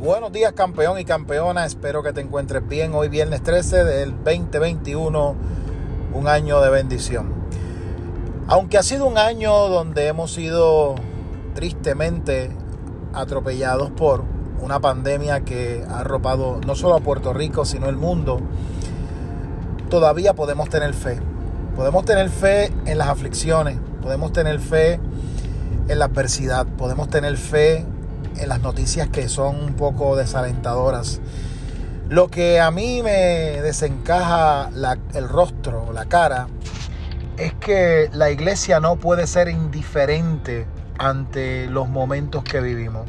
Buenos días campeón y campeona, espero que te encuentres bien hoy viernes 13 del 2021, un año de bendición. Aunque ha sido un año donde hemos sido tristemente atropellados por una pandemia que ha arropado no solo a Puerto Rico, sino el mundo, todavía podemos tener fe. Podemos tener fe en las aflicciones, podemos tener fe en la adversidad, podemos tener fe en las noticias que son un poco desalentadoras. Lo que a mí me desencaja el rostro, la cara, es que la iglesia no puede ser indiferente ante los momentos que vivimos.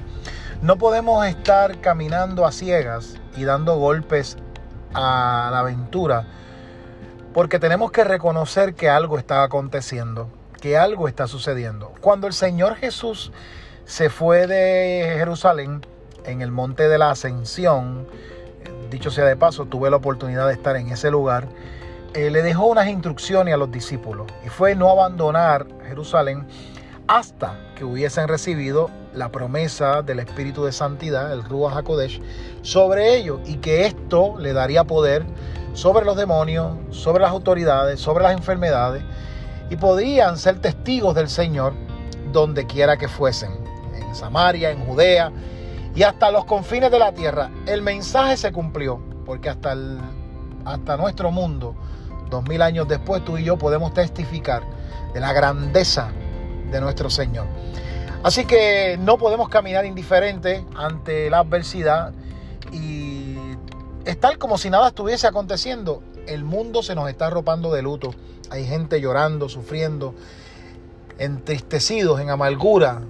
No podemos estar caminando a ciegas y dando golpes a la aventura porque tenemos que reconocer que algo está aconteciendo, que algo está sucediendo. Cuando el Señor Jesús se fue de Jerusalén en el monte de la ascensión. Dicho sea de paso, tuve la oportunidad de estar en ese lugar. Eh, le dejó unas instrucciones a los discípulos y fue no abandonar Jerusalén hasta que hubiesen recibido la promesa del Espíritu de Santidad, el Ruach HaKodesh, sobre ellos y que esto le daría poder sobre los demonios, sobre las autoridades, sobre las enfermedades y podrían ser testigos del Señor donde quiera que fuesen. Samaria, en Judea y hasta los confines de la tierra. El mensaje se cumplió, porque hasta, hasta nuestro mundo, dos mil años después, tú y yo podemos testificar de la grandeza de nuestro Señor. Así que no podemos caminar indiferente ante la adversidad y estar como si nada estuviese aconteciendo. El mundo se nos está arropando de luto. Hay gente llorando, sufriendo, entristecidos, en amargura,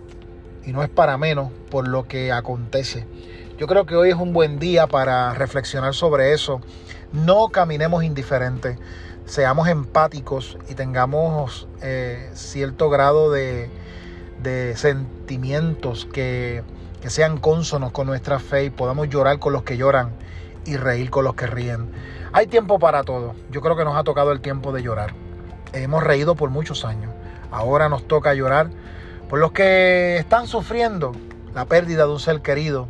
y no es para menos por lo que acontece. Yo creo que hoy es un buen día para reflexionar sobre eso. No caminemos indiferentes, seamos empáticos y tengamos eh, cierto grado de, sentimientos que, que sean cónsonos con nuestra fe y podamos llorar con los que lloran y reír con los que ríen. Hay tiempo para todo. Yo creo que nos ha tocado el tiempo de llorar. Hemos reído por muchos años. Ahora nos toca llorar por los que están sufriendo la pérdida de un ser querido.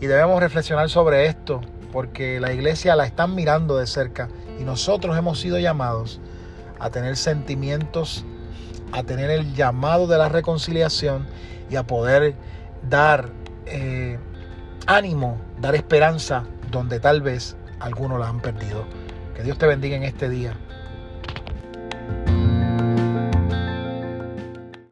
Y debemos reflexionar sobre esto, porque la iglesia la están mirando de cerca y nosotros hemos sido llamados a tener sentimientos, a tener el llamado de la reconciliación y a poder dar eh, ánimo, dar esperanza donde tal vez algunos la han perdido. Que Dios te bendiga en este día.